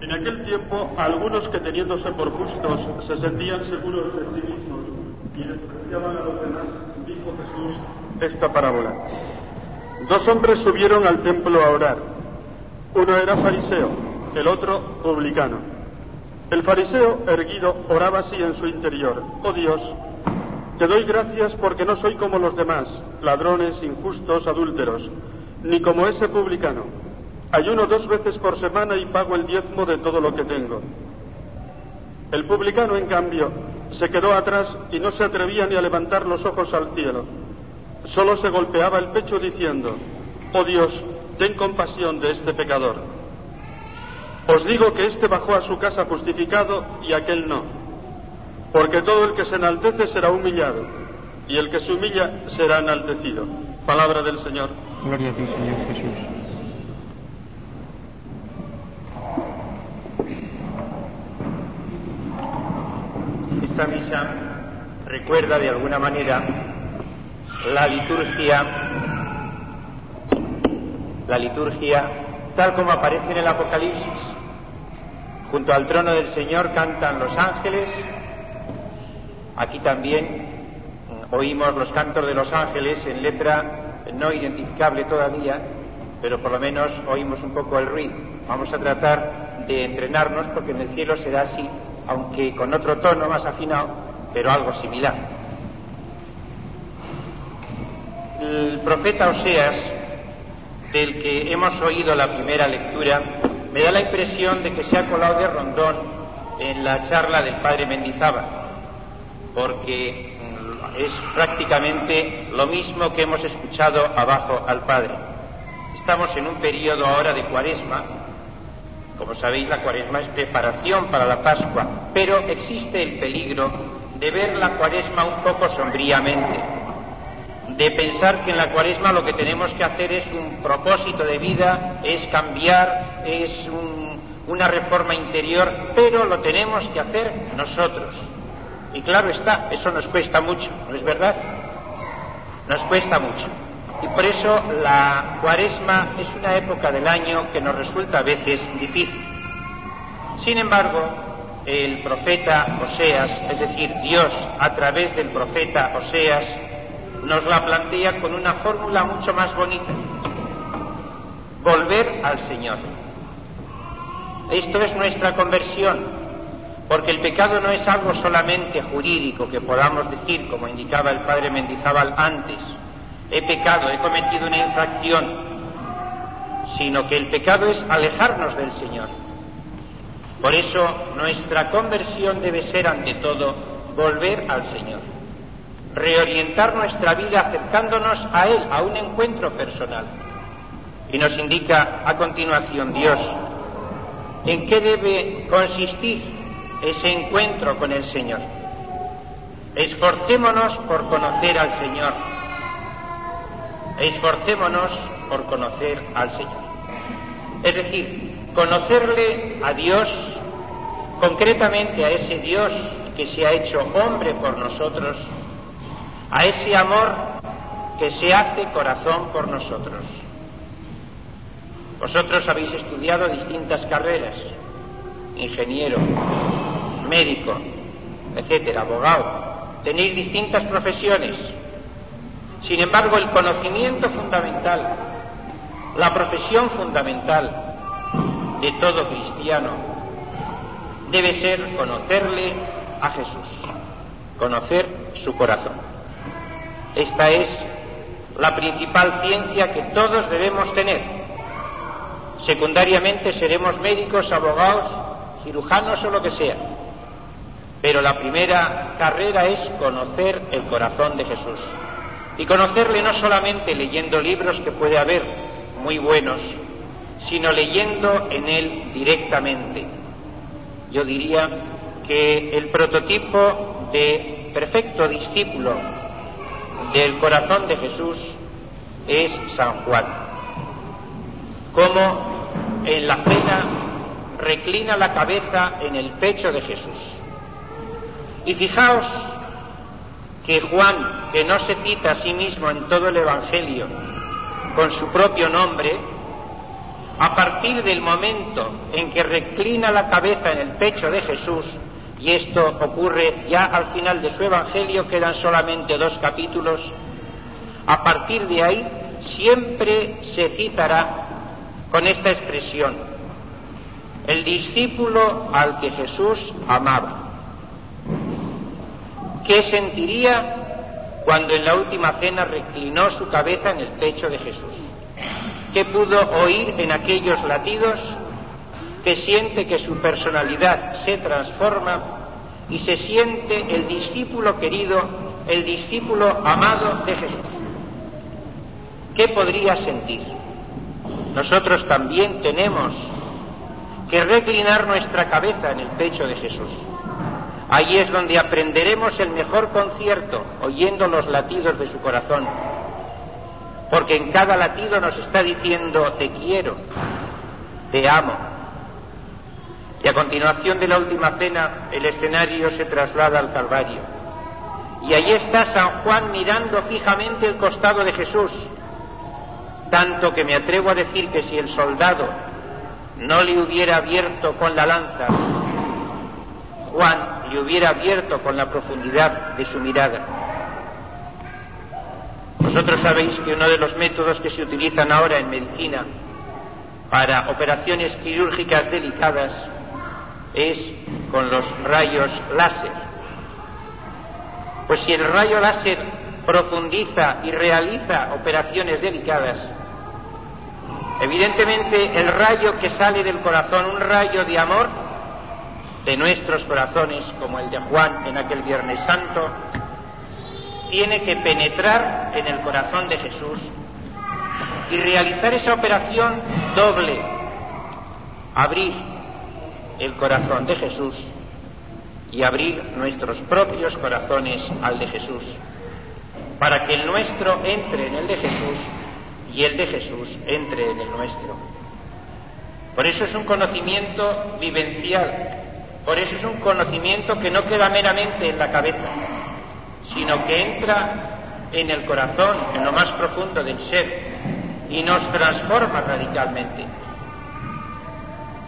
En aquel tiempo, algunos que teniéndose por justos se sentían seguros de sí mismos y despreciaban a los demás, dijo Jesús esta parábola. Dos hombres subieron al templo a orar. Uno era fariseo, el otro publicano. El fariseo, erguido, oraba así en su interior. Oh Dios, te doy gracias porque no soy como los demás, ladrones, injustos, adúlteros, ni como ese publicano. Ayuno dos veces por semana y pago el diezmo de todo lo que tengo. El publicano, en cambio, se quedó atrás y no se atrevía ni a levantar los ojos al cielo. Solo se golpeaba el pecho diciendo, Oh Dios, ten compasión de este pecador. Os digo que éste bajó a su casa justificado y aquel no. Porque todo el que se enaltece será humillado y el que se humilla será enaltecido. Palabra del Señor. Gloria a ti, Señor Jesús. Esta misa recuerda de alguna manera la liturgia, la liturgia tal como aparece en el Apocalipsis. Junto al trono del Señor cantan los ángeles. Aquí también mm, oímos los cantos de los ángeles en letra no identificable todavía, pero por lo menos oímos un poco el ruido. Vamos a tratar de entrenarnos porque en el cielo será así, aunque con otro tono más afinado, pero algo similar. El profeta Oseas, del que hemos oído la primera lectura, me da la impresión de que se ha colado de rondón en la charla del padre Mendizábal, porque es prácticamente lo mismo que hemos escuchado abajo al padre. Estamos en un periodo ahora de cuaresma, como sabéis, la cuaresma es preparación para la Pascua, pero existe el peligro de ver la cuaresma un poco sombríamente, de pensar que en la cuaresma lo que tenemos que hacer es un propósito de vida, es cambiar, es un, una reforma interior, pero lo tenemos que hacer nosotros. Y claro está, eso nos cuesta mucho, ¿no es verdad? Nos cuesta mucho. Y por eso la cuaresma es una época del año que nos resulta a veces difícil. Sin embargo, el profeta Oseas, es decir, Dios a través del profeta Oseas, nos la plantea con una fórmula mucho más bonita. Volver al Señor. Esto es nuestra conversión, porque el pecado no es algo solamente jurídico que podamos decir, como indicaba el padre Mendizábal antes, he pecado, he cometido una infracción, sino que el pecado es alejarnos del Señor. Por eso nuestra conversión debe ser ante todo volver al Señor, reorientar nuestra vida acercándonos a Él, a un encuentro personal. Y nos indica a continuación Dios en qué debe consistir ese encuentro con el Señor. Esforcémonos por conocer al Señor. Esforcémonos por conocer al Señor. Es decir, conocerle a Dios, concretamente a ese Dios que se ha hecho hombre por nosotros, a ese amor que se hace corazón por nosotros. Vosotros habéis estudiado distintas carreras, ingeniero, médico, etcétera, abogado, tenéis distintas profesiones. Sin embargo, el conocimiento fundamental, la profesión fundamental de todo cristiano debe ser conocerle a Jesús, conocer su corazón. Esta es la principal ciencia que todos debemos tener. Secundariamente seremos médicos, abogados, cirujanos o lo que sea. Pero la primera carrera es conocer el corazón de Jesús. Y conocerle no solamente leyendo libros que puede haber muy buenos, sino leyendo en él directamente. Yo diría que el prototipo de perfecto discípulo del corazón de Jesús es San Juan. Como en la cena reclina la cabeza en el pecho de Jesús. Y fijaos que Juan, que no se cita a sí mismo en todo el Evangelio con su propio nombre, a partir del momento en que reclina la cabeza en el pecho de Jesús, y esto ocurre ya al final de su Evangelio, quedan solamente dos capítulos, a partir de ahí siempre se citará con esta expresión, el discípulo al que Jesús amaba. ¿Qué sentiría cuando en la última cena reclinó su cabeza en el pecho de Jesús? ¿Qué pudo oír en aquellos latidos? Que siente que su personalidad se transforma y se siente el discípulo querido, el discípulo amado de Jesús. ¿Qué podría sentir? Nosotros también tenemos que reclinar nuestra cabeza en el pecho de Jesús. Allí es donde aprenderemos el mejor concierto, oyendo los latidos de su corazón. Porque en cada latido nos está diciendo, te quiero, te amo. Y a continuación de la última cena, el escenario se traslada al Calvario. Y allí está San Juan mirando fijamente el costado de Jesús, tanto que me atrevo a decir que si el soldado no le hubiera abierto con la lanza, Juan le hubiera abierto con la profundidad de su mirada. Vosotros sabéis que uno de los métodos que se utilizan ahora en medicina para operaciones quirúrgicas delicadas es con los rayos láser. Pues si el rayo láser profundiza y realiza operaciones delicadas, evidentemente el rayo que sale del corazón, un rayo de amor, de nuestros corazones, como el de Juan en aquel Viernes Santo, tiene que penetrar en el corazón de Jesús y realizar esa operación doble, abrir el corazón de Jesús y abrir nuestros propios corazones al de Jesús, para que el nuestro entre en el de Jesús y el de Jesús entre en el nuestro. Por eso es un conocimiento vivencial, por eso es un conocimiento que no queda meramente en la cabeza, sino que entra en el corazón, en lo más profundo del ser, y nos transforma radicalmente.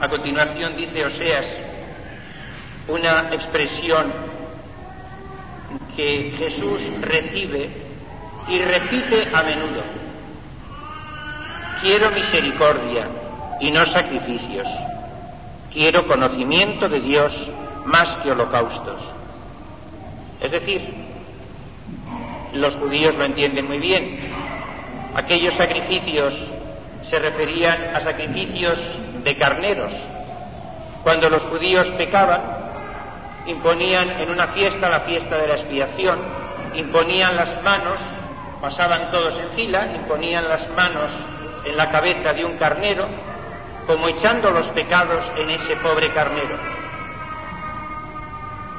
A continuación dice Oseas una expresión que Jesús recibe y repite a menudo. Quiero misericordia y no sacrificios Quiero conocimiento de Dios más que holocaustos. Es decir, los judíos lo entienden muy bien. Aquellos sacrificios se referían a sacrificios de carneros. Cuando los judíos pecaban, imponían en una fiesta, la fiesta de la expiación, imponían las manos, pasaban todos en fila, imponían las manos en la cabeza de un carnero como echando los pecados en ese pobre carnero.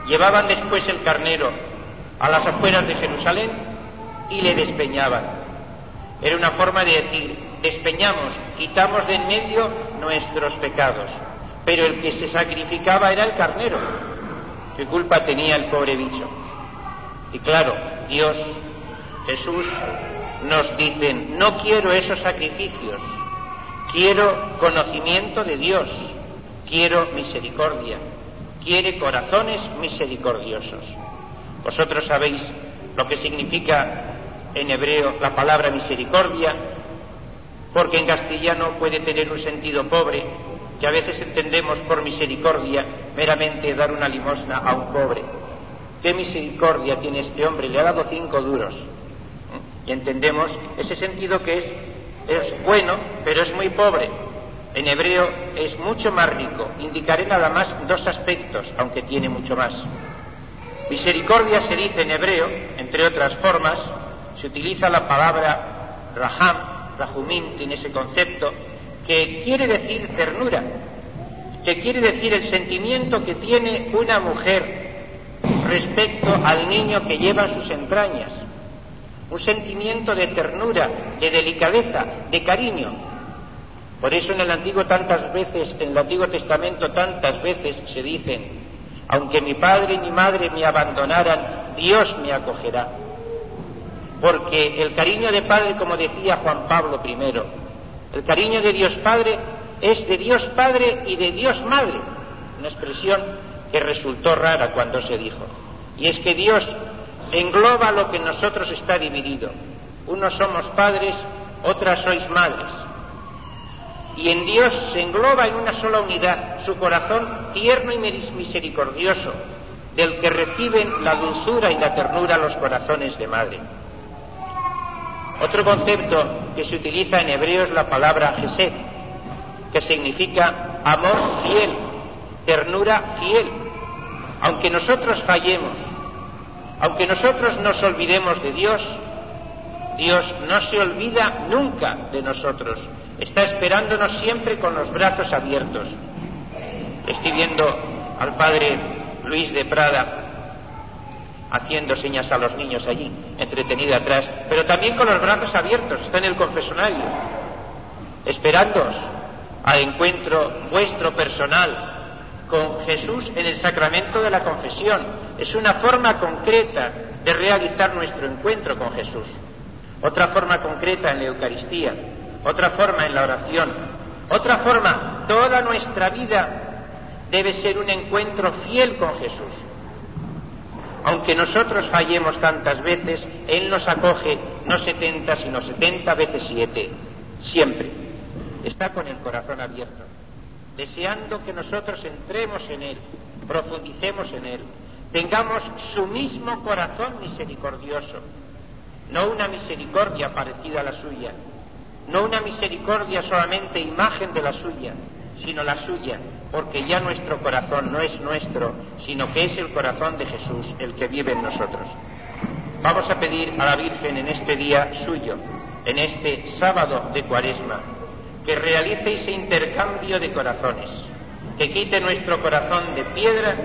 Llevaban después el carnero a las afueras de Jerusalén y le despeñaban. Era una forma de decir, despeñamos, quitamos de en medio nuestros pecados. Pero el que se sacrificaba era el carnero. ¿Qué culpa tenía el pobre bicho? Y claro, Dios, Jesús, nos dicen, no quiero esos sacrificios, Quiero conocimiento de Dios, quiero misericordia, quiere corazones misericordiosos. Vosotros sabéis lo que significa en hebreo la palabra misericordia, porque en castellano puede tener un sentido pobre, que a veces entendemos por misericordia meramente dar una limosna a un pobre. ¿Qué misericordia tiene este hombre? Le ha dado cinco duros. ¿Mm? Y entendemos ese sentido que es es bueno, pero es muy pobre. En hebreo es mucho más rico. Indicaré nada más dos aspectos, aunque tiene mucho más. Misericordia se dice en hebreo, entre otras formas, se utiliza la palabra raham, rahumim, tiene ese concepto, que quiere decir ternura, que quiere decir el sentimiento que tiene una mujer respecto al niño que lleva en sus entrañas un sentimiento de ternura, de delicadeza, de cariño. Por eso en el Antiguo tantas veces, en el Antiguo Testamento tantas veces se dicen, aunque mi padre y mi madre me abandonaran, Dios me acogerá. Porque el cariño de padre, como decía Juan Pablo I, el cariño de Dios Padre es de Dios Padre y de Dios Madre. Una expresión que resultó rara cuando se dijo. Y es que Dios engloba lo que en nosotros está dividido. Unos somos padres, otras sois madres. Y en Dios se engloba en una sola unidad su corazón tierno y misericordioso, del que reciben la dulzura y la ternura los corazones de madre. Otro concepto que se utiliza en hebreo es la palabra Gesed, que significa amor fiel, ternura fiel. Aunque nosotros fallemos, aunque nosotros nos olvidemos de Dios, Dios no se olvida nunca de nosotros. Está esperándonos siempre con los brazos abiertos. Estoy viendo al padre Luis de Prada haciendo señas a los niños allí, entretenido atrás, pero también con los brazos abiertos, está en el confesonario, esperándoos al encuentro vuestro personal con Jesús en el sacramento de la confesión. Es una forma concreta de realizar nuestro encuentro con Jesús. Otra forma concreta en la Eucaristía, otra forma en la oración, otra forma, toda nuestra vida debe ser un encuentro fiel con Jesús. Aunque nosotros fallemos tantas veces, Él nos acoge no setenta, sino setenta veces siete, siempre. Está con el corazón abierto, deseando que nosotros entremos en Él, profundicemos en Él, tengamos su mismo corazón misericordioso, no una misericordia parecida a la suya, no una misericordia solamente imagen de la suya, sino la suya, porque ya nuestro corazón no es nuestro, sino que es el corazón de Jesús el que vive en nosotros. Vamos a pedir a la Virgen en este día suyo, en este sábado de Cuaresma, que realice ese intercambio de corazones, que quite nuestro corazón de piedra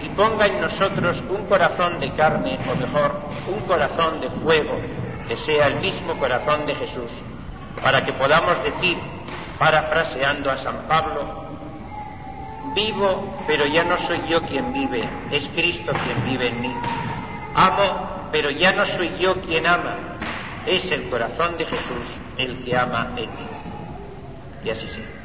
y ponga en nosotros un corazón de carne, o mejor, un corazón de fuego, que sea el mismo corazón de Jesús, para que podamos decir, parafraseando a San Pablo, vivo, pero ya no soy yo quien vive, es Cristo quien vive en mí. Amo, pero ya no soy yo quien ama, es el corazón de Jesús el que ama en mí. Y así sea.